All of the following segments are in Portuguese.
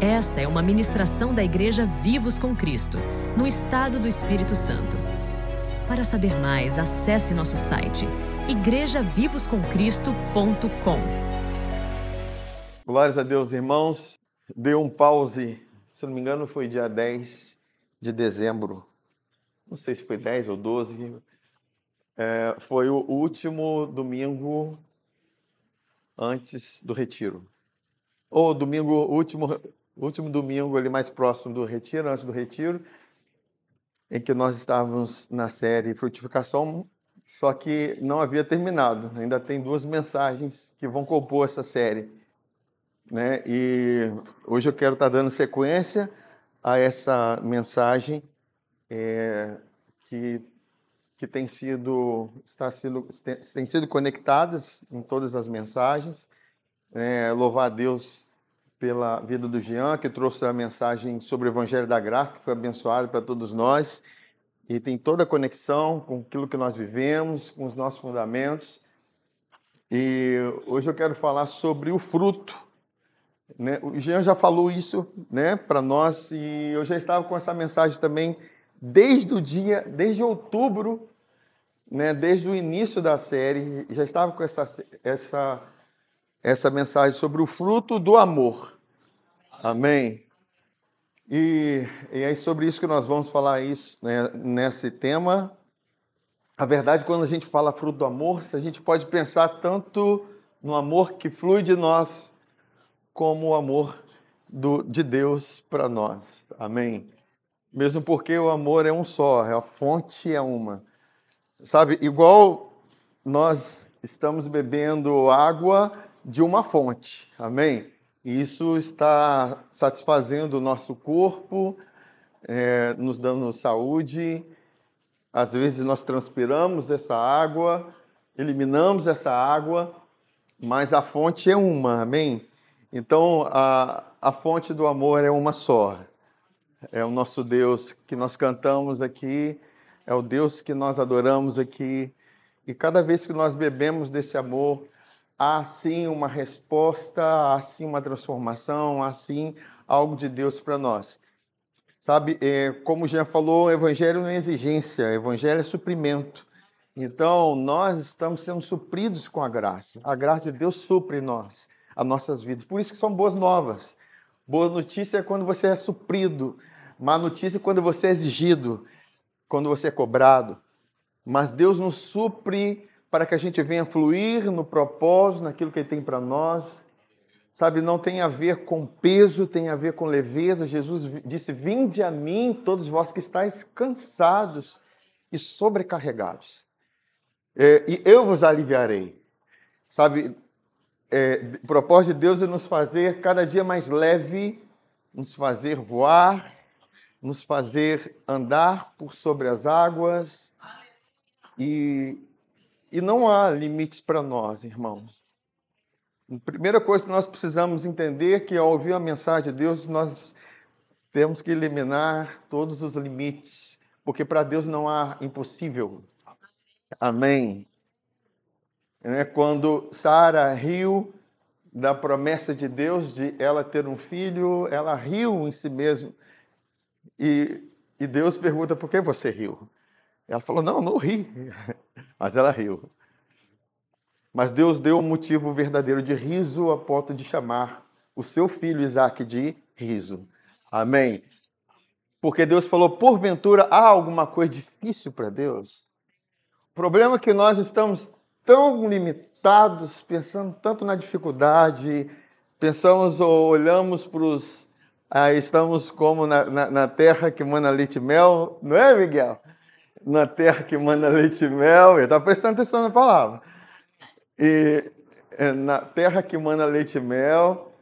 Esta é uma ministração da Igreja Vivos com Cristo, no estado do Espírito Santo. Para saber mais, acesse nosso site igrejavivoscomcristo.com. Glórias a Deus, irmãos. Deu um pause, se não me engano, foi dia 10 de dezembro. Não sei se foi 10 ou 12. É, foi o último domingo antes do retiro. Ou domingo, último, último domingo ali mais próximo do retiro, antes do retiro, em que nós estávamos na série Frutificação, só que não havia terminado. Ainda tem duas mensagens que vão compor essa série. Né? E hoje eu quero estar dando sequência a essa mensagem é, que, que tem sido, está sendo, tem sido conectadas em todas as mensagens. É, louvar a Deus pela vida do Jean, que trouxe a mensagem sobre o Evangelho da Graça, que foi abençoado para todos nós, e tem toda a conexão com aquilo que nós vivemos, com os nossos fundamentos. E hoje eu quero falar sobre o fruto. Né? O Jean já falou isso né, para nós, e eu já estava com essa mensagem também desde o dia, desde outubro, né, desde o início da série, já estava com essa, essa essa mensagem sobre o fruto do amor. Amém? E, e é sobre isso que nós vamos falar isso, né, nesse tema. A verdade, quando a gente fala fruto do amor, a gente pode pensar tanto no amor que flui de nós, como o amor do, de Deus para nós. Amém? Mesmo porque o amor é um só, a fonte é uma. Sabe, igual nós estamos bebendo água de uma fonte. Amém? E isso está satisfazendo o nosso corpo, é, nos dando saúde. Às vezes nós transpiramos essa água, eliminamos essa água, mas a fonte é uma, amém? Então a, a fonte do amor é uma só. É o nosso Deus que nós cantamos aqui, é o Deus que nós adoramos aqui. E cada vez que nós bebemos desse amor, há sim uma resposta, há sim uma transformação, há sim algo de Deus para nós. Sabe, é, como já falou, evangelho não é exigência, evangelho é suprimento. Então, nós estamos sendo supridos com a graça. A graça de Deus supre nós, as nossas vidas. Por isso que são boas novas. Boa notícia é quando você é suprido. Má notícia é quando você é exigido, quando você é cobrado. Mas Deus nos supre para que a gente venha fluir no propósito, naquilo que Ele tem para nós. Sabe, não tem a ver com peso, tem a ver com leveza. Jesus disse: Vinde a mim, todos vós que estáis cansados e sobrecarregados, é, e eu vos aliviarei. Sabe, é, o propósito de Deus é nos fazer cada dia mais leve, nos fazer voar, nos fazer andar por sobre as águas e e não há limites para nós, irmãos. A primeira coisa que nós precisamos entender é que ao ouvir a mensagem de Deus, nós temos que eliminar todos os limites, porque para Deus não há impossível. Amém. É quando Sara riu da promessa de Deus de ela ter um filho, ela riu em si mesma. E, e Deus pergunta: por que você riu? Ela falou: Não, não ri. Mas ela riu. Mas Deus deu um motivo verdadeiro de riso a ponto de chamar o seu filho Isaac de riso. Amém? Porque Deus falou: porventura há alguma coisa difícil para Deus? O problema é que nós estamos tão limitados, pensando tanto na dificuldade, pensamos ou olhamos para os. Ah, estamos como na, na, na terra que manda leite e mel, não é, Miguel? Na terra que manda leite e mel. Ele está prestando atenção na palavra. E é, na terra que manda leite e mel,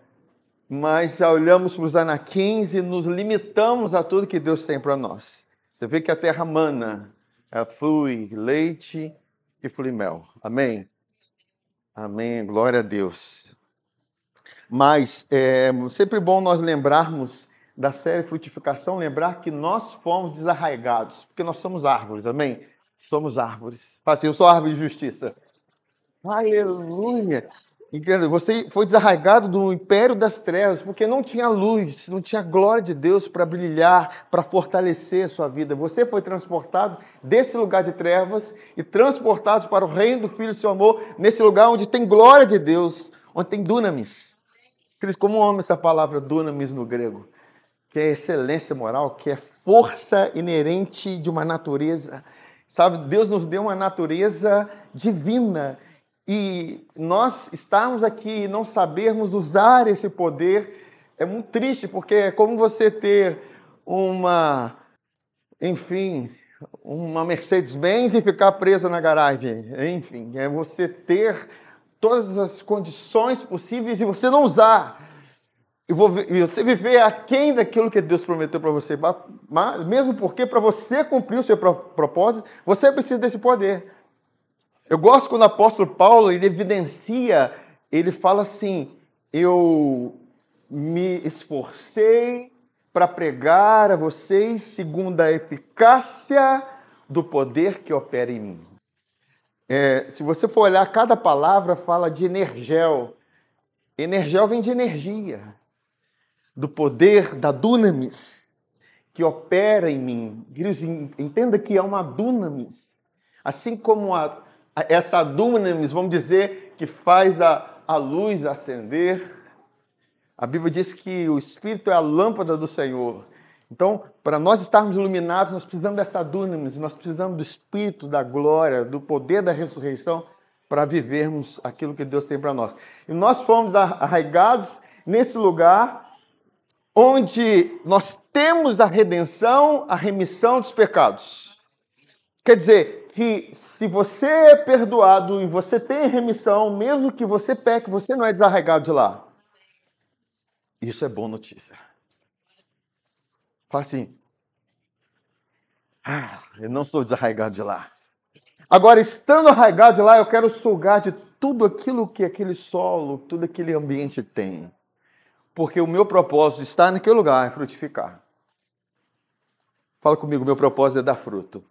mas olhamos para os anaquins e nos limitamos a tudo que Deus tem para nós. Você vê que a terra mana, ela flui leite e flui mel. Amém? Amém, glória a Deus. Mas é sempre bom nós lembrarmos da série Frutificação, lembrar que nós fomos desarraigados, porque nós somos árvores, amém? Somos árvores. Fala assim, eu sou árvore de justiça. Aleluia! Você foi desarraigado do império das trevas, porque não tinha luz, não tinha glória de Deus para brilhar, para fortalecer a sua vida. Você foi transportado desse lugar de trevas e transportado para o reino do Filho do seu amor, nesse lugar onde tem glória de Deus, onde tem dunamis. Cris, como amo essa palavra dunamis no grego? Que é excelência moral, que é força inerente de uma natureza. Sabe, Deus nos deu uma natureza divina e nós estarmos aqui e não sabermos usar esse poder é muito triste, porque é como você ter uma, enfim, uma Mercedes-Benz e ficar presa na garagem. Enfim, é você ter todas as condições possíveis e você não usar. E, você viver aquém daquilo que Deus prometeu para você. Mas, mesmo porque, para você cumprir o seu propósito, você precisa desse poder. Eu gosto quando o apóstolo Paulo ele evidencia, ele fala assim: eu me esforcei para pregar a vocês segundo a eficácia do poder que opera em mim. É, se você for olhar, cada palavra fala de energel. Energel vem de energia, do poder da dunamis que opera em mim. Entenda que é uma dunamis. Assim como a, essa dunamis, vamos dizer, que faz a, a luz acender. A Bíblia diz que o Espírito é a lâmpada do Senhor. Então, para nós estarmos iluminados, nós precisamos dessa dunamis, nós precisamos do Espírito, da glória, do poder da ressurreição para vivermos aquilo que Deus tem para nós. E nós fomos arraigados nesse lugar onde nós temos a redenção, a remissão dos pecados. Quer dizer, que se você é perdoado e você tem remissão, mesmo que você peque, você não é desarraigado de lá. Isso é boa notícia. Fala assim, ah, eu não sou desarraigado de lá. Agora, estando arraigado de lá, eu quero sugar de tudo aquilo que aquele solo, tudo aquele ambiente tem. Porque o meu propósito estar naquele lugar é frutificar. Fala comigo, meu propósito é dar fruto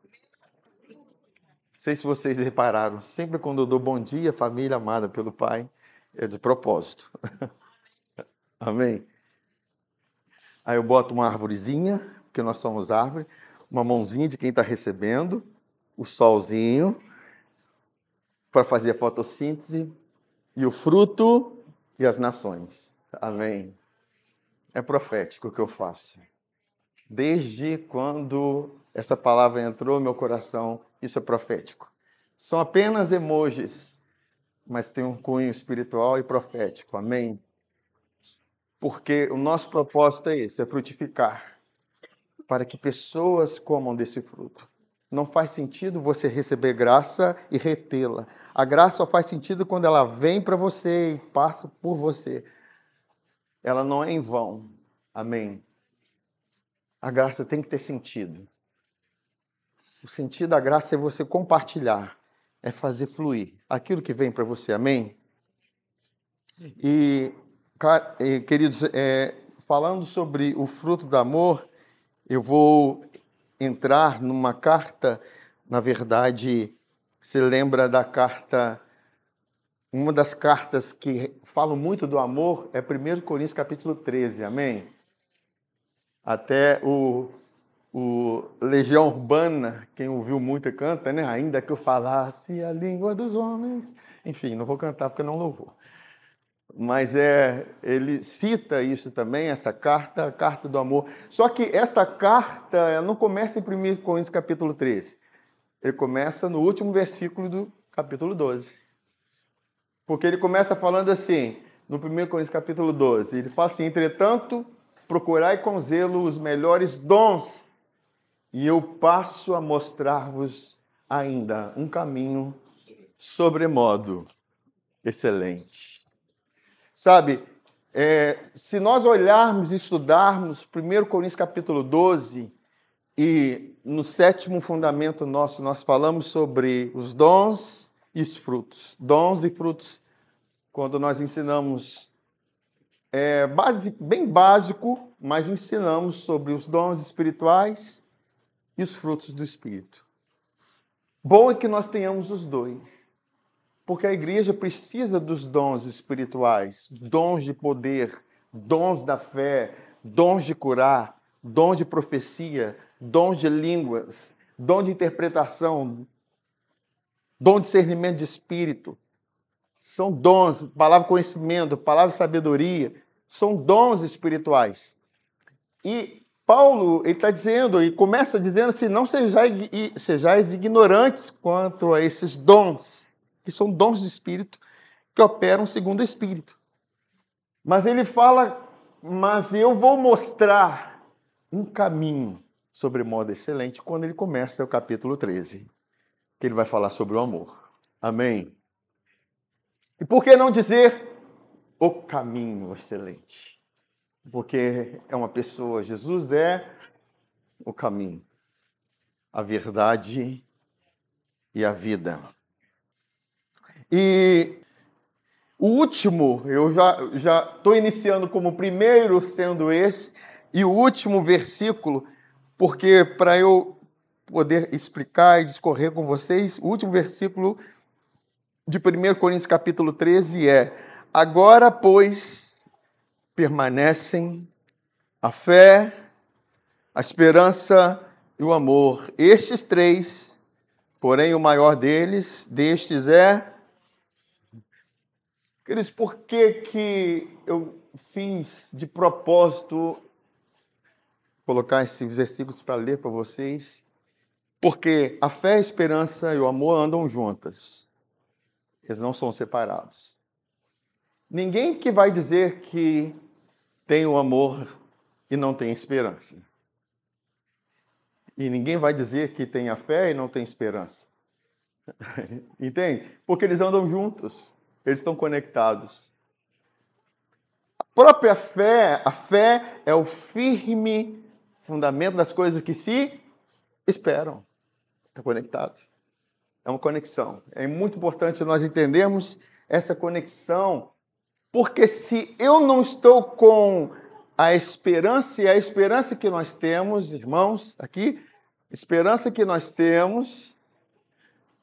sei se vocês repararam, sempre quando eu dou bom dia, família amada pelo Pai, é de propósito. Amém? Aí eu boto uma árvorezinha, porque nós somos árvore, uma mãozinha de quem está recebendo, o solzinho, para fazer a fotossíntese, e o fruto e as nações. Amém? É profético o que eu faço. Desde quando essa palavra entrou no meu coração, isso é profético. São apenas emojis, mas tem um cunho espiritual e profético. Amém? Porque o nosso propósito é esse, é frutificar, para que pessoas comam desse fruto. Não faz sentido você receber graça e retê-la. A graça só faz sentido quando ela vem para você e passa por você. Ela não é em vão. Amém? A graça tem que ter sentido. O sentido da graça é você compartilhar, é fazer fluir aquilo que vem para você. Amém? E, queridos, é, falando sobre o fruto do amor, eu vou entrar numa carta, na verdade, se lembra da carta, uma das cartas que falam muito do amor é 1 Coríntios capítulo 13, amém? Até o o Legião Urbana, quem ouviu muito canta, né? Ainda que eu falasse a língua dos homens. Enfim, não vou cantar porque não louvou. Mas é, ele cita isso também, essa carta, a carta do amor. Só que essa carta não começa em 1 Coríntios capítulo 13. Ele começa no último versículo do capítulo 12. Porque ele começa falando assim, no 1 Coríntios capítulo 12, ele fala assim, entretanto, procurai com zelo os melhores dons e eu passo a mostrar-vos ainda um caminho sobremodo excelente. Sabe, é, se nós olharmos e estudarmos 1 Coríntios capítulo 12, e no sétimo fundamento nosso nós falamos sobre os dons e os frutos. Dons e frutos, quando nós ensinamos, é base, bem básico, mas ensinamos sobre os dons espirituais e os frutos do Espírito. Bom é que nós tenhamos os dois. Porque a igreja precisa dos dons espirituais, dons de poder, dons da fé, dons de curar, dons de profecia, dons de línguas, dom de interpretação, dom de discernimento de espírito. São dons, palavra conhecimento, palavra sabedoria, são dons espirituais. E Paulo está dizendo, e começa dizendo assim: não sejais, sejais ignorantes quanto a esses dons, que são dons do Espírito, que operam segundo o Espírito. Mas ele fala, mas eu vou mostrar um caminho sobre modo excelente quando ele começa o capítulo 13, que ele vai falar sobre o amor. Amém? E por que não dizer o caminho excelente? porque é uma pessoa. Jesus é o caminho, a verdade e a vida. E o último, eu já já estou iniciando como primeiro sendo esse e o último versículo, porque para eu poder explicar e discorrer com vocês, o último versículo de 1 Coríntios capítulo 13 é: Agora, pois, permanecem a fé, a esperança e o amor. Estes três, porém o maior deles, destes é. Queridos, por que, que eu fiz de propósito colocar esses versículos para ler para vocês? Porque a fé, a esperança e o amor andam juntas. Eles não são separados. Ninguém que vai dizer que tem o amor e não tem esperança. E ninguém vai dizer que tem a fé e não tem esperança. Entende? Porque eles andam juntos, eles estão conectados. A própria fé, a fé é o firme fundamento das coisas que se esperam. Está conectado. É uma conexão. É muito importante nós entendermos essa conexão porque se eu não estou com a esperança, e a esperança que nós temos, irmãos, aqui, esperança que nós temos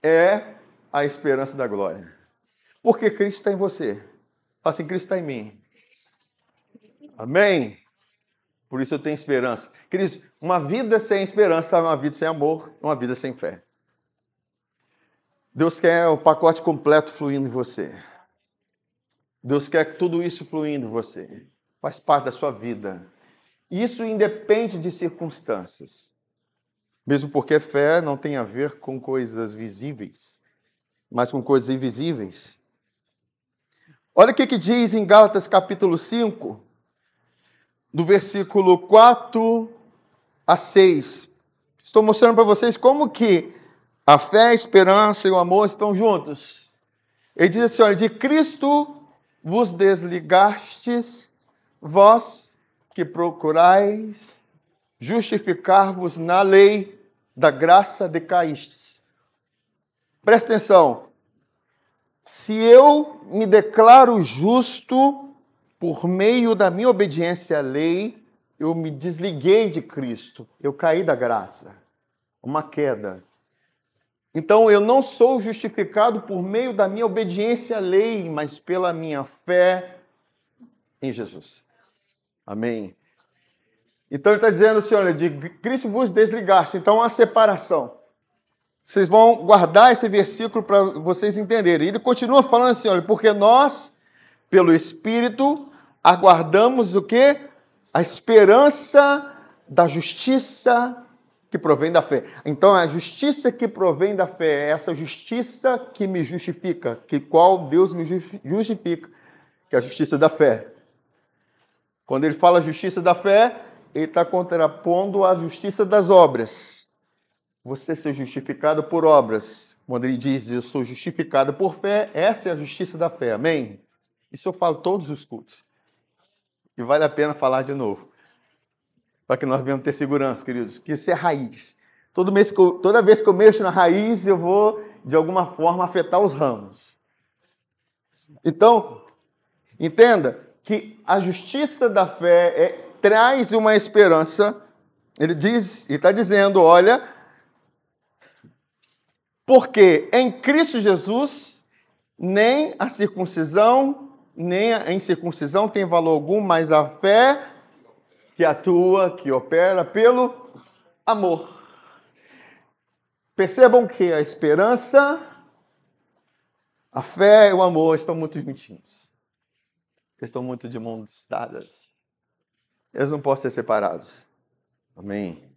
é a esperança da glória. Porque Cristo está em você. Fala assim, Cristo está em mim. Amém? Por isso eu tenho esperança. Cristo, uma vida sem esperança é uma vida sem amor, uma vida sem fé. Deus quer o pacote completo fluindo em você. Deus quer tudo isso fluindo em você. Faz parte da sua vida. Isso independe de circunstâncias. Mesmo porque fé não tem a ver com coisas visíveis, mas com coisas invisíveis. Olha o que, que diz em Gálatas capítulo 5, do versículo 4 a 6. Estou mostrando para vocês como que a fé, a esperança e o amor estão juntos. Ele diz assim: olha, de Cristo vos desligastes, vós que procurais justificar-vos na lei da graça decaístes. Presta atenção. Se eu me declaro justo por meio da minha obediência à lei, eu me desliguei de Cristo, eu caí da graça. Uma queda. Então eu não sou justificado por meio da minha obediência à lei, mas pela minha fé em Jesus. Amém. Então ele está dizendo assim: olha, de Cristo vos desligaste. Então há separação. Vocês vão guardar esse versículo para vocês entenderem. Ele continua falando assim: olha, porque nós, pelo Espírito, aguardamos o que? A esperança da justiça que provém da fé. Então, a justiça que provém da fé é essa justiça que me justifica, que qual Deus me justifica, que é a justiça da fé. Quando ele fala justiça da fé, ele está contrapondo a justiça das obras. Você ser justificado por obras. Quando ele diz, eu sou justificado por fé, essa é a justiça da fé. Amém? Isso eu falo todos os cultos. Vale a pena falar de novo para que nós venhamos ter segurança, queridos, que isso é raiz. Todo mês eu, toda vez que eu mexo na raiz, eu vou, de alguma forma, afetar os ramos. Então, entenda que a justiça da fé é, traz uma esperança. Ele diz, e está dizendo, olha, porque em Cristo Jesus nem a circuncisão, nem a incircuncisão tem valor algum, mas a fé que atua, que opera pelo amor. Percebam que a esperança, a fé e o amor estão muito juntinhos. Estão muito de mãos dadas. Eles não podem ser separados. Amém.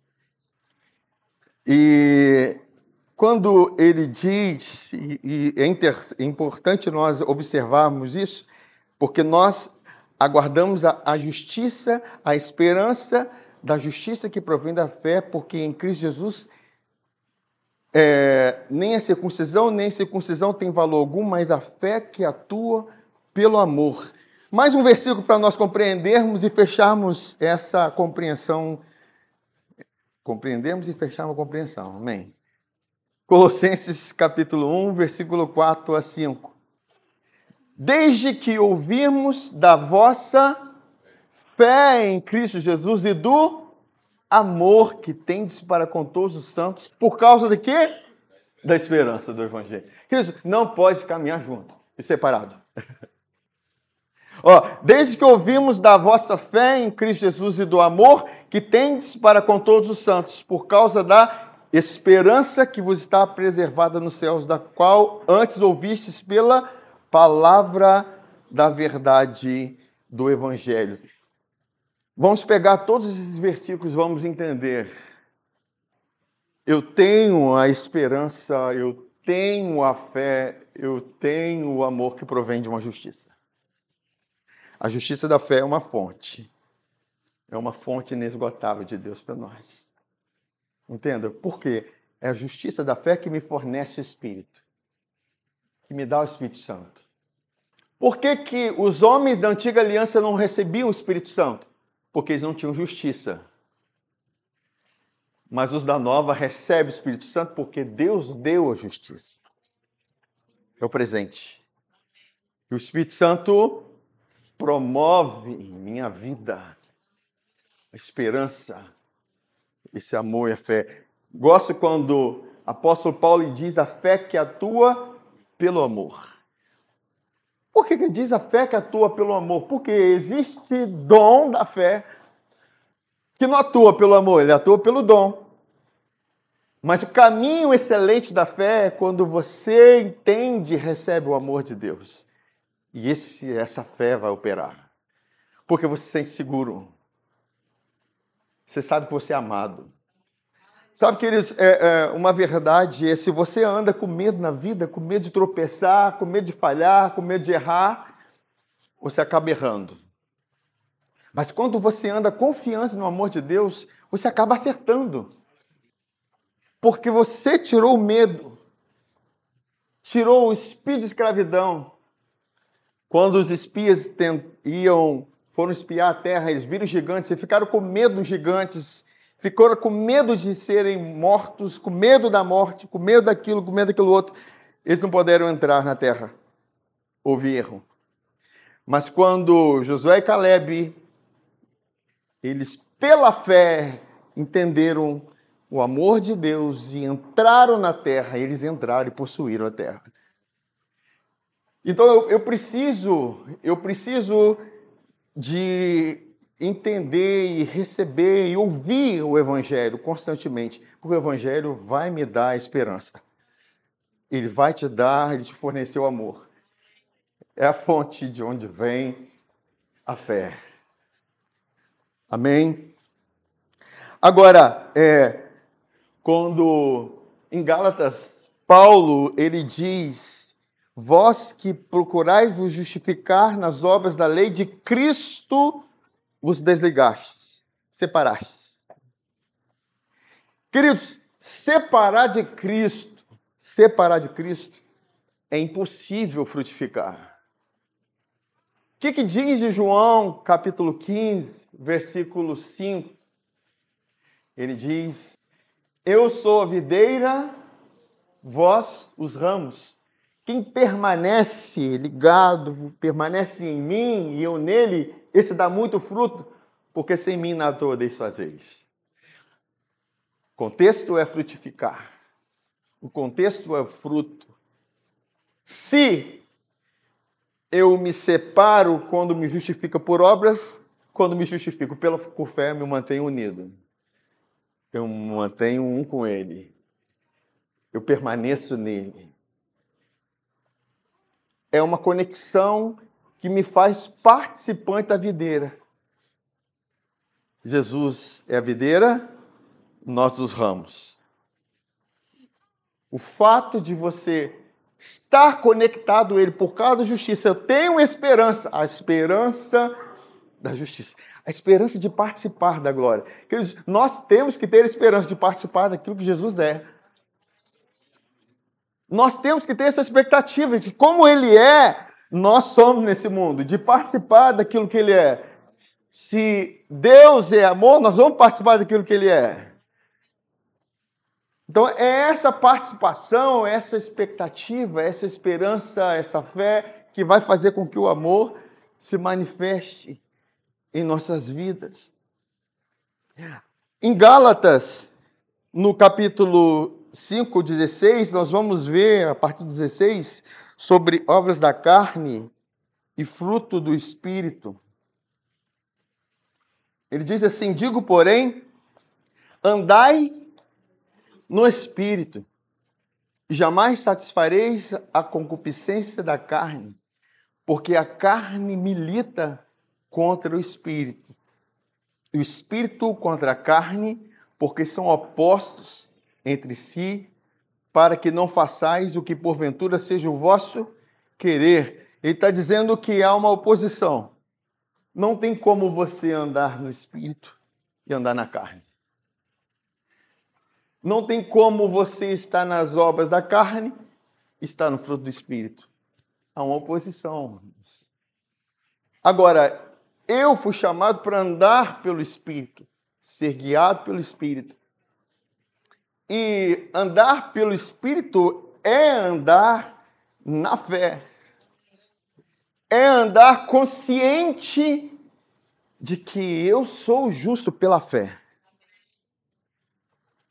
E quando ele diz, e é, é importante nós observarmos isso, porque nós aguardamos a, a justiça, a esperança da justiça que provém da fé, porque em Cristo Jesus é, nem a circuncisão nem a circuncisão tem valor algum, mas a fé que atua pelo amor. Mais um versículo para nós compreendermos e fecharmos essa compreensão. Compreendemos e fecharmos a compreensão. Amém. Colossenses capítulo 1, versículo 4 a 5 desde que ouvimos da vossa fé em Cristo Jesus e do amor que tendes para com todos os santos, por causa de quê? Da esperança do Evangelho. Cristo não pode caminhar junto e separado. Ó, desde que ouvimos da vossa fé em Cristo Jesus e do amor que tendes para com todos os santos, por causa da esperança que vos está preservada nos céus, da qual antes ouvistes pela palavra da verdade do Evangelho. Vamos pegar todos esses versículos, vamos entender. Eu tenho a esperança, eu tenho a fé, eu tenho o amor que provém de uma justiça. A justiça da fé é uma fonte, é uma fonte inesgotável de Deus para nós. Entenda? Por quê? É a justiça da fé que me fornece o Espírito, que me dá o Espírito Santo. Por que, que os homens da antiga aliança não recebiam o Espírito Santo? Porque eles não tinham justiça. Mas os da nova recebem o Espírito Santo porque Deus deu a justiça. É o presente. E o Espírito Santo promove em minha vida a esperança, esse amor e a fé. Gosto quando o apóstolo Paulo diz a fé que atua pelo amor. Por que ele diz a fé que atua pelo amor? Porque existe dom da fé que não atua pelo amor, ele atua pelo dom. Mas o caminho excelente da fé é quando você entende e recebe o amor de Deus. E esse, essa fé vai operar. Porque você se sente seguro. Você sabe que você é amado. Sabe, queridos, é, é, uma verdade é se você anda com medo na vida, com medo de tropeçar, com medo de falhar, com medo de errar, você acaba errando. Mas quando você anda confiante no amor de Deus, você acaba acertando. Porque você tirou o medo, tirou o espírito de escravidão. Quando os espias iam, foram espiar a terra, eles viram gigantes e ficaram com medo dos gigantes ficaram com medo de serem mortos, com medo da morte, com medo daquilo, com medo daquilo outro. Eles não puderam entrar na terra. Houve erro. Mas quando Josué e Caleb, eles pela fé entenderam o amor de Deus e entraram na terra, eles entraram e possuíram a terra. Então eu, eu preciso, eu preciso de entender e receber e ouvir o Evangelho constantemente, porque o Evangelho vai me dar esperança. Ele vai te dar, ele te forneceu amor. É a fonte de onde vem a fé. Amém? Agora, é, quando em Gálatas, Paulo, ele diz: Vós que procurais vos justificar nas obras da lei de Cristo, vos desligastes, separastes. Queridos, separar de Cristo, separar de Cristo, é impossível frutificar. O que, que diz de João, capítulo 15, versículo 5? Ele diz: Eu sou a videira, vós os ramos. Quem permanece ligado, permanece em mim e eu nele, esse dá muito fruto, porque sem mim nada podeis fazeis. O contexto é frutificar. O contexto é fruto. Se Eu me separo quando me justifica por obras, quando me justifico pela, por fé, me mantenho unido. Eu me mantenho um com Ele. Eu permaneço nele. É uma conexão que me faz participante da videira. Jesus é a videira, nós os ramos. O fato de você estar conectado a Ele por causa da justiça, eu tenho esperança, a esperança da justiça, a esperança de participar da glória. Nós temos que ter esperança de participar daquilo que Jesus é. Nós temos que ter essa expectativa de como Ele é, nós somos nesse mundo, de participar daquilo que Ele é. Se Deus é amor, nós vamos participar daquilo que Ele é. Então, é essa participação, essa expectativa, essa esperança, essa fé que vai fazer com que o amor se manifeste em nossas vidas. Em Gálatas, no capítulo 5, 16, nós vamos ver, a partir do 16, sobre obras da carne e fruto do Espírito. Ele diz assim: Digo, porém, andai no espírito, e jamais satisfareis a concupiscência da carne, porque a carne milita contra o espírito, e o espírito contra a carne, porque são opostos entre si, para que não façais o que porventura seja o vosso querer. Ele está dizendo que há uma oposição. Não tem como você andar no espírito e andar na carne. Não tem como você estar nas obras da carne e estar no fruto do espírito. Há uma oposição. Agora, eu fui chamado para andar pelo espírito, ser guiado pelo espírito. E andar pelo espírito é andar na fé é andar consciente de que eu sou justo pela fé.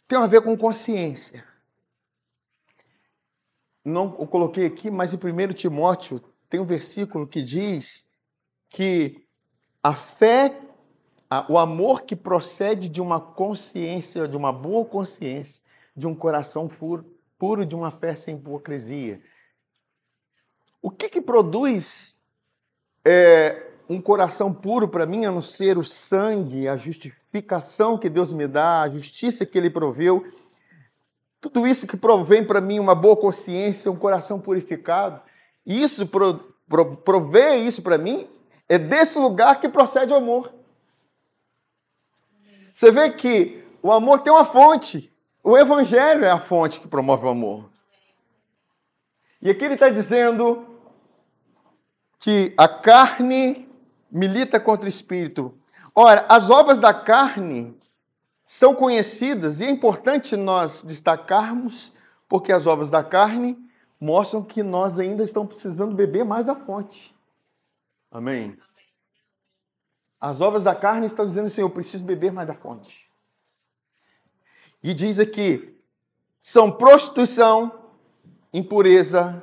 Tem a ver com consciência. Não eu coloquei aqui, mas em 1 Timóteo tem um versículo que diz que a fé, o amor que procede de uma consciência, de uma boa consciência, de um coração puro, puro de uma fé sem hipocrisia. O que, que produz é, um coração puro para mim, a não ser o sangue, a justificação que Deus me dá, a justiça que Ele proveu. Tudo isso que provém para mim uma boa consciência, um coração purificado. Isso pro, pro, provê isso para mim, é desse lugar que procede o amor. Você vê que o amor tem uma fonte. O Evangelho é a fonte que promove o amor. E aqui ele está dizendo que a carne milita contra o espírito. Ora, as obras da carne são conhecidas e é importante nós destacarmos, porque as obras da carne mostram que nós ainda estamos precisando beber mais da fonte. Amém? As obras da carne estão dizendo assim: eu preciso beber mais da fonte. E diz aqui: são prostituição, impureza,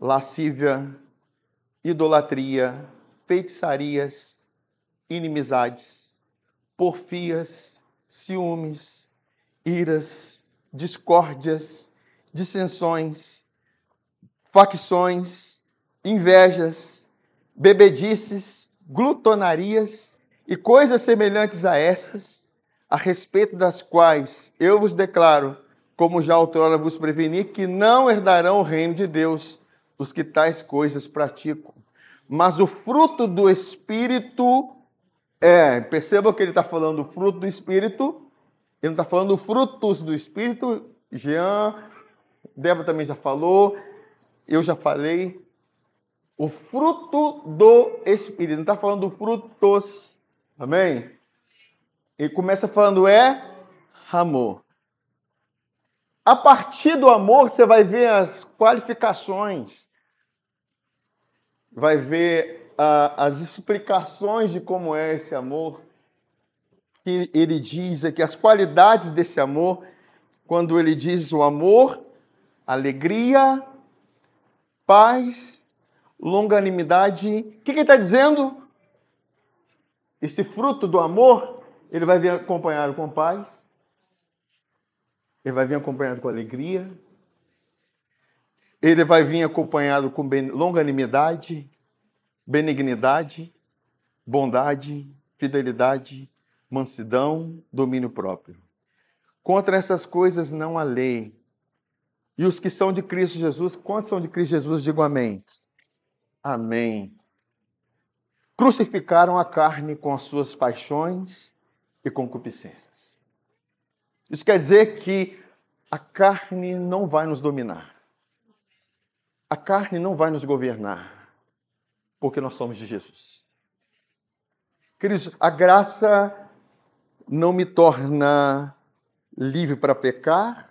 lascívia, idolatria, feitiçarias, inimizades, porfias, ciúmes, iras, discórdias, dissensões, facções, invejas, bebedices, glutonarias e coisas semelhantes a essas, a respeito das quais eu vos declaro, como já outrora vos preveni, que não herdarão o reino de Deus os que tais coisas praticam. Mas o fruto do Espírito é, perceba que ele está falando do fruto do Espírito, ele não está falando frutos do Espírito. Jean, Débora também já falou, eu já falei. O fruto do Espírito, não está falando do frutos, amém? Ele começa falando é amor. A partir do amor, você vai ver as qualificações vai ver ah, as explicações de como é esse amor. Que ele diz aqui as qualidades desse amor, quando ele diz o amor, alegria, paz, longanimidade. O que, que ele está dizendo? Esse fruto do amor, ele vai vir acompanhado com paz, ele vai vir acompanhado com alegria, ele vai vir acompanhado com longanimidade, benignidade, bondade, fidelidade, mansidão, domínio próprio. Contra essas coisas não há lei. E os que são de Cristo Jesus, quantos são de Cristo Jesus? Digo amém. Amém. Crucificaram a carne com as suas paixões e concupiscências. Isso quer dizer que a carne não vai nos dominar. A carne não vai nos governar, porque nós somos de Jesus. Queridos, a graça não me torna livre para pecar,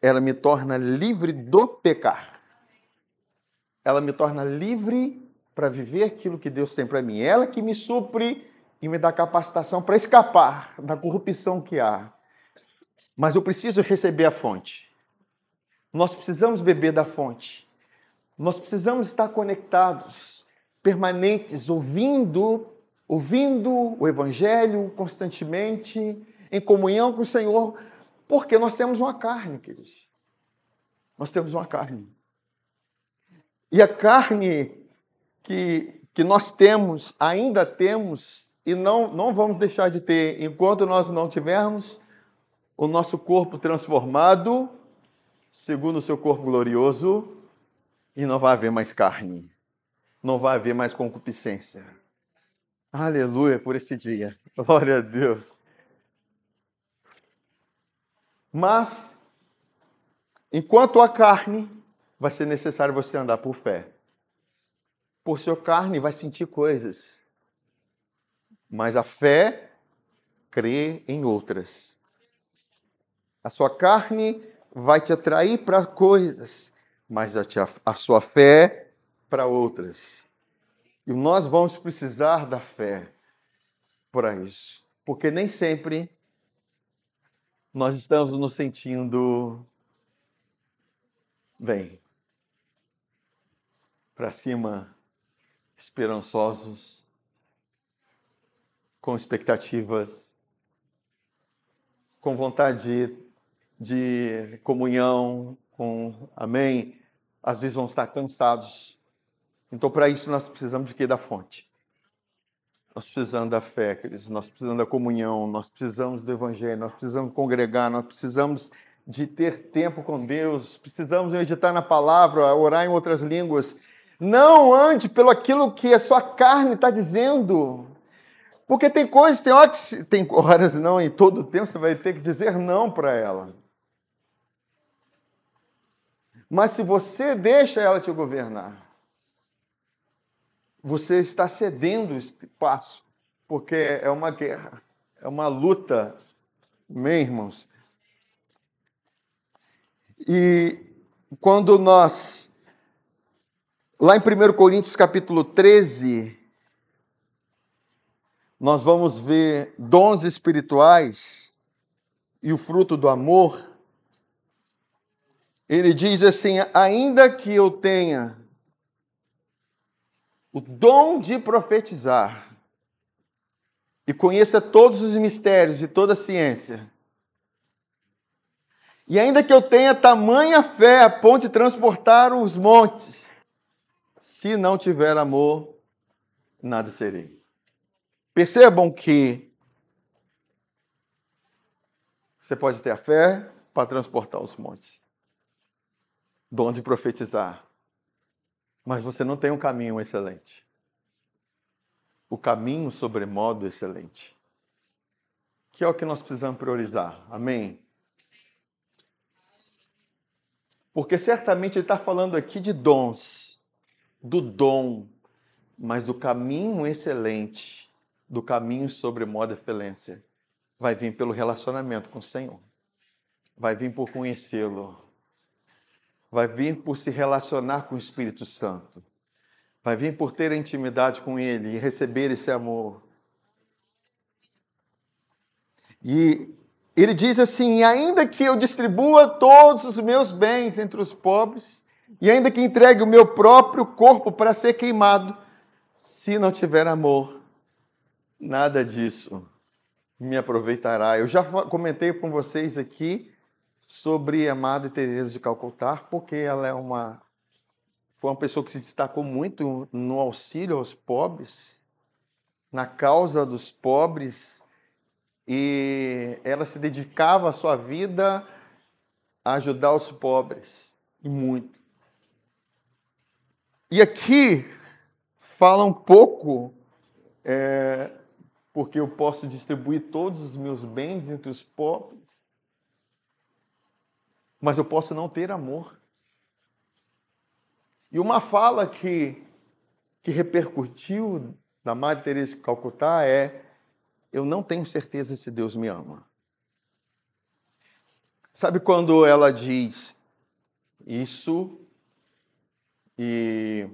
ela me torna livre do pecar. Ela me torna livre para viver aquilo que Deus tem para mim. Ela que me supre e me dá capacitação para escapar da corrupção que há. Mas eu preciso receber a fonte. Nós precisamos beber da fonte. Nós precisamos estar conectados, permanentes, ouvindo, ouvindo o evangelho constantemente, em comunhão com o Senhor, porque nós temos uma carne, queridos. Nós temos uma carne. E a carne que, que nós temos, ainda temos, e não, não vamos deixar de ter enquanto nós não tivermos o nosso corpo transformado, segundo o seu corpo glorioso, e não vai haver mais carne, não vai haver mais concupiscência. Aleluia por esse dia. Glória a Deus. Mas, enquanto a carne, vai ser necessário você andar por fé. Por sua carne vai sentir coisas. Mas a fé crê em outras. A sua carne vai te atrair para coisas, mas a, a sua fé para outras. E nós vamos precisar da fé para isso. Porque nem sempre nós estamos nos sentindo bem, para cima, esperançosos, com expectativas, com vontade de, comunhão, com amém. Às vezes vão estar cansados. Então, para isso, nós precisamos de quê? Da fonte. Nós precisamos da fé, queridos, nós precisamos da comunhão, nós precisamos do evangelho, nós precisamos congregar, nós precisamos de ter tempo com Deus, precisamos meditar na palavra, orar em outras línguas. Não ande pelo aquilo que a sua carne está dizendo. Porque tem coisas, tem horas, tem horas não, em todo tempo você vai ter que dizer não para ela. Mas se você deixa ela te governar, você está cedendo espaço, porque é uma guerra, é uma luta, meus irmãos. E quando nós, lá em 1 Coríntios capítulo 13, nós vamos ver dons espirituais e o fruto do amor. Ele diz assim: ainda que eu tenha o dom de profetizar e conheça todos os mistérios e toda a ciência, e ainda que eu tenha tamanha fé a ponto de transportar os montes, se não tiver amor, nada serei. Percebam que você pode ter a fé para transportar os montes, dom de profetizar, mas você não tem um caminho excelente. O caminho sobremodo excelente. Que é o que nós precisamos priorizar. Amém? Porque certamente ele está falando aqui de dons, do dom, mas do caminho excelente, do caminho sobremodo excelência. Vai vir pelo relacionamento com o Senhor. Vai vir por conhecê-lo vai vir por se relacionar com o Espírito Santo, vai vir por ter intimidade com Ele e receber esse amor. E ele diz assim: ainda que eu distribua todos os meus bens entre os pobres e ainda que entregue o meu próprio corpo para ser queimado, se não tiver amor, nada disso me aproveitará. Eu já comentei com vocês aqui sobre a Madre Teresa de Calcutá, porque ela é uma foi uma pessoa que se destacou muito no auxílio aos pobres, na causa dos pobres, e ela se dedicava a sua vida a ajudar os pobres, e muito. E aqui fala um pouco, é, porque eu posso distribuir todos os meus bens entre os pobres, mas eu posso não ter amor. E uma fala que, que repercutiu da Madre Teresa de Calcutá é: Eu não tenho certeza se Deus me ama. Sabe quando ela diz isso, e,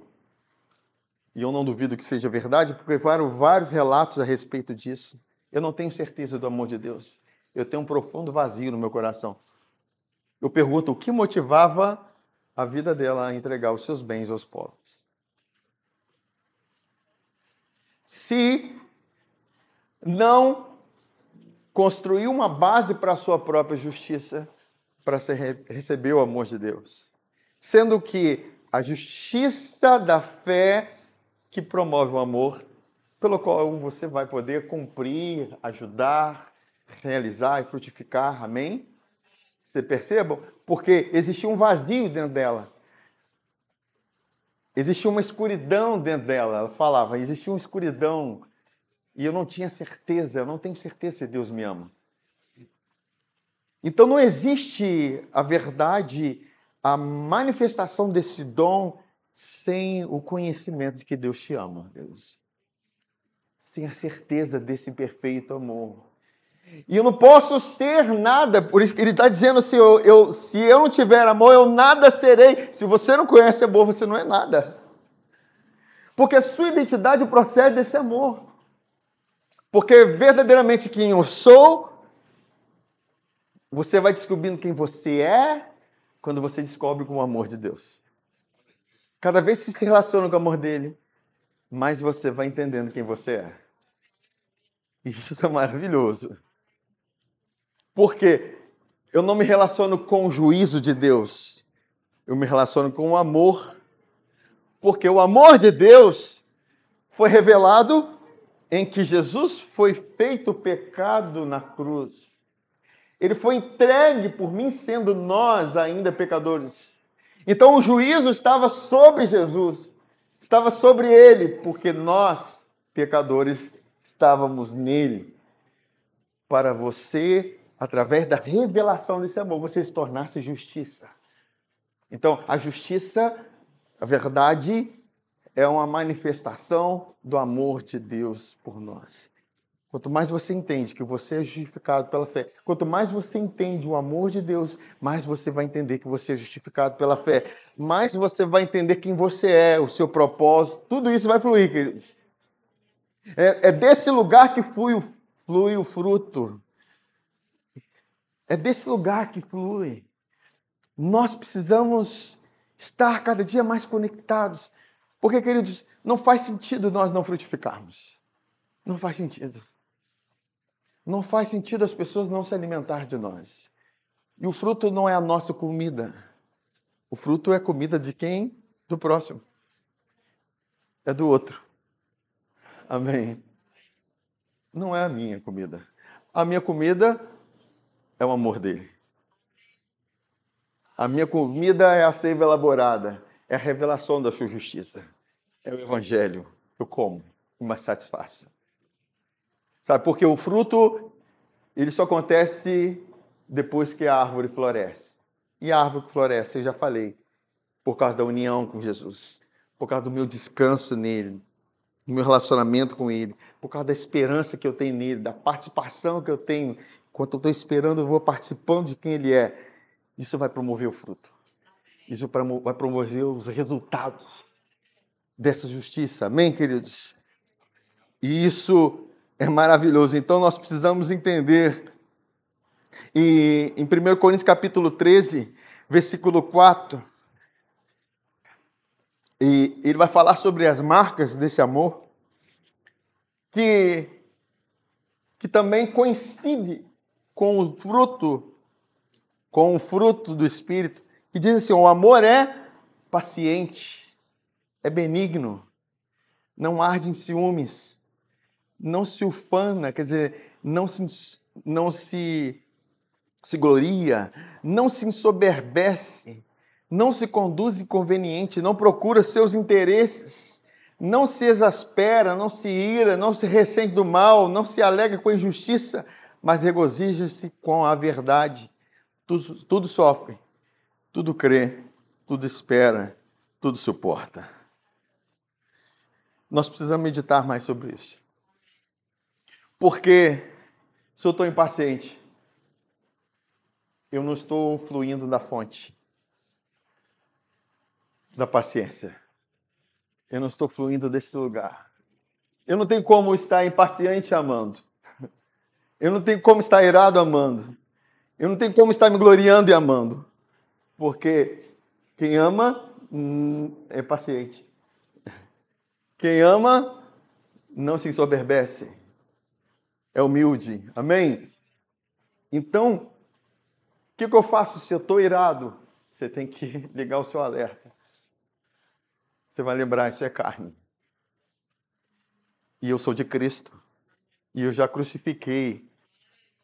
e eu não duvido que seja verdade, porque vários, vários relatos a respeito disso. Eu não tenho certeza do amor de Deus. Eu tenho um profundo vazio no meu coração. Eu pergunto o que motivava a vida dela a entregar os seus bens aos pobres. Se não construir uma base para a sua própria justiça, para receber o amor de Deus. Sendo que a justiça da fé que promove o amor, pelo qual você vai poder cumprir, ajudar, realizar e frutificar. Amém? Você percebam? Porque existia um vazio dentro dela. Existia uma escuridão dentro dela. Ela falava, existia uma escuridão. E eu não tinha certeza, eu não tenho certeza se Deus me ama. Então não existe a verdade, a manifestação desse dom sem o conhecimento de que Deus te ama, Deus. Sem a certeza desse perfeito amor. E eu não posso ser nada, por isso que ele está dizendo assim: eu, eu, se eu não tiver amor, eu nada serei. Se você não conhece amor, você não é nada. Porque a sua identidade procede desse amor. Porque verdadeiramente quem eu sou, você vai descobrindo quem você é quando você descobre com o amor de Deus. Cada vez que se relaciona com o amor dele, mais você vai entendendo quem você é. Isso é maravilhoso. Porque eu não me relaciono com o juízo de Deus, eu me relaciono com o amor. Porque o amor de Deus foi revelado em que Jesus foi feito pecado na cruz. Ele foi entregue por mim, sendo nós ainda pecadores. Então o juízo estava sobre Jesus, estava sobre ele, porque nós, pecadores, estávamos nele. Para você através da revelação desse amor, você se tornasse justiça. Então, a justiça, a verdade, é uma manifestação do amor de Deus por nós. Quanto mais você entende que você é justificado pela fé, quanto mais você entende o amor de Deus, mais você vai entender que você é justificado pela fé, mais você vai entender quem você é, o seu propósito, tudo isso vai fluir, queridos. É, é desse lugar que flui, flui o fruto é desse lugar que flui. Nós precisamos estar cada dia mais conectados. Porque, queridos, não faz sentido nós não frutificarmos. Não faz sentido. Não faz sentido as pessoas não se alimentar de nós. E o fruto não é a nossa comida. O fruto é comida de quem? Do próximo. É do outro. Amém. Não é a minha comida. A minha comida é o amor dele. A minha comida é a seiva elaborada, é a revelação da sua justiça. É o evangelho. Eu como me satisfaço. Sabe, porque o fruto, ele só acontece depois que a árvore floresce. E a árvore que floresce, eu já falei, por causa da união com Jesus, por causa do meu descanso nele, do meu relacionamento com ele, por causa da esperança que eu tenho nele, da participação que eu tenho Enquanto eu estou esperando, eu vou participando de quem Ele é. Isso vai promover o fruto. Isso vai promover os resultados dessa justiça. Amém, queridos? E isso é maravilhoso. Então nós precisamos entender. E em 1 Coríntios capítulo 13, versículo 4, E ele vai falar sobre as marcas desse amor, que, que também coincide com o fruto, com o fruto do Espírito, que diz assim: o amor é paciente, é benigno, não arde em ciúmes, não se ufana, quer dizer, não se, não se, se gloria, não se ensoberbece, não se conduz inconveniente, não procura seus interesses, não se exaspera, não se ira, não se ressente do mal, não se alega com a injustiça, mas regozija-se com a verdade. Tudo, tudo sofre, tudo crê, tudo espera, tudo suporta. Nós precisamos meditar mais sobre isso. Porque se eu estou impaciente, eu não estou fluindo da fonte da paciência. Eu não estou fluindo desse lugar. Eu não tenho como estar impaciente amando. Eu não tenho como estar irado amando. Eu não tenho como estar me gloriando e amando. Porque quem ama hum, é paciente. Quem ama não se ensoberbece. É humilde. Amém? Então, o que, que eu faço se eu estou irado? Você tem que ligar o seu alerta. Você vai lembrar, isso é carne. E eu sou de Cristo. E eu já crucifiquei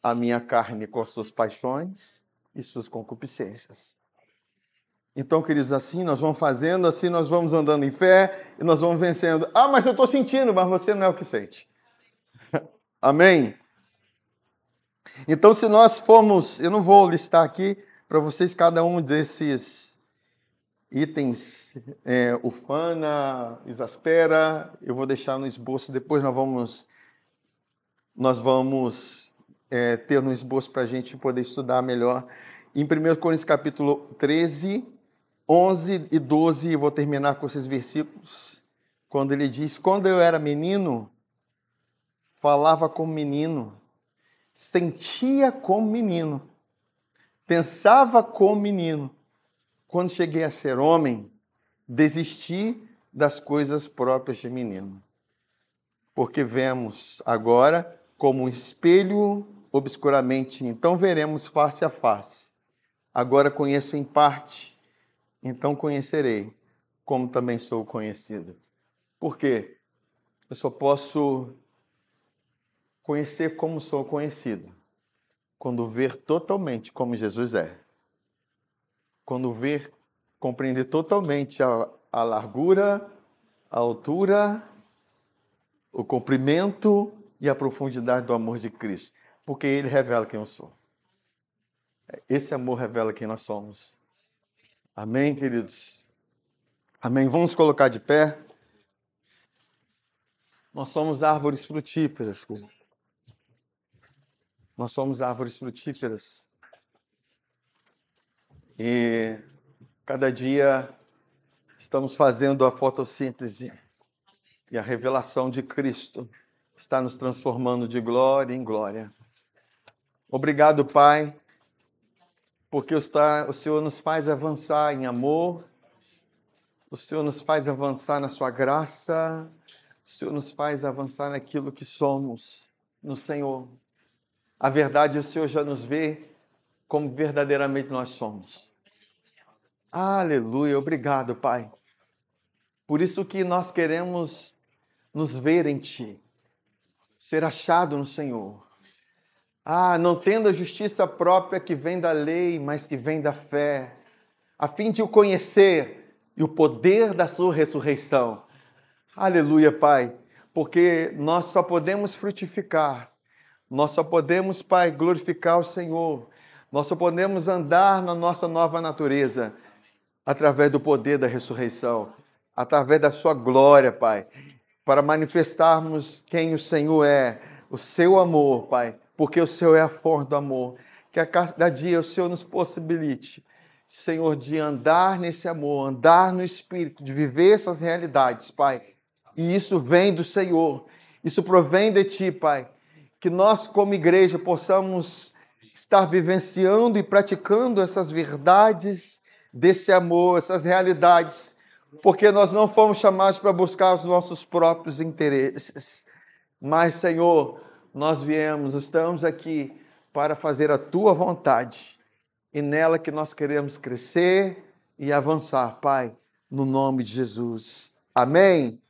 a minha carne com as suas paixões e suas concupiscências. Então, queridos, assim nós vamos fazendo, assim nós vamos andando em fé e nós vamos vencendo. Ah, mas eu estou sentindo, mas você não é o que sente. Amém? Então, se nós formos, eu não vou listar aqui para vocês cada um desses itens, é, ufana, exaspera, eu vou deixar no esboço, depois nós vamos, nós vamos é, ter no esboço para a gente poder estudar melhor. Em 1 Coríntios capítulo 13, 11 e 12, eu vou terminar com esses versículos, quando ele diz, quando eu era menino, falava como menino, sentia como menino, pensava como menino, quando cheguei a ser homem, desisti das coisas próprias de menino. Porque vemos agora como um espelho obscuramente, então veremos face a face. Agora conheço em parte, então conhecerei, como também sou conhecido. Por quê? Eu só posso conhecer como sou conhecido quando ver totalmente como Jesus é quando ver, compreender totalmente a, a largura, a altura, o comprimento e a profundidade do amor de Cristo, porque Ele revela quem eu sou. Esse amor revela quem nós somos. Amém, queridos? Amém. Vamos colocar de pé. Nós somos árvores frutíferas. Nós somos árvores frutíferas. E cada dia estamos fazendo a fotossíntese e a revelação de Cristo está nos transformando de glória em glória. Obrigado, Pai, porque o Senhor nos faz avançar em amor, o Senhor nos faz avançar na Sua graça, o Senhor nos faz avançar naquilo que somos no Senhor. A verdade, o Senhor já nos vê como verdadeiramente nós somos. Aleluia, obrigado, Pai. Por isso que nós queremos nos ver em Ti, ser achado no Senhor. Ah, não tendo a justiça própria que vem da lei, mas que vem da fé, a fim de o conhecer e o poder da Sua ressurreição. Aleluia, Pai, porque nós só podemos frutificar, nós só podemos, Pai, glorificar o Senhor nós só podemos andar na nossa nova natureza através do poder da ressurreição, através da sua glória, Pai, para manifestarmos quem o Senhor é, o seu amor, Pai, porque o Senhor é a fonte do amor. Que a cada dia o Senhor nos possibilite, Senhor, de andar nesse amor, andar no Espírito, de viver essas realidades, Pai. E isso vem do Senhor, isso provém de Ti, Pai. Que nós, como igreja, possamos estar vivenciando e praticando essas verdades desse amor, essas realidades, porque nós não fomos chamados para buscar os nossos próprios interesses. Mas, Senhor, nós viemos, estamos aqui para fazer a tua vontade e nela que nós queremos crescer e avançar, Pai, no nome de Jesus. Amém.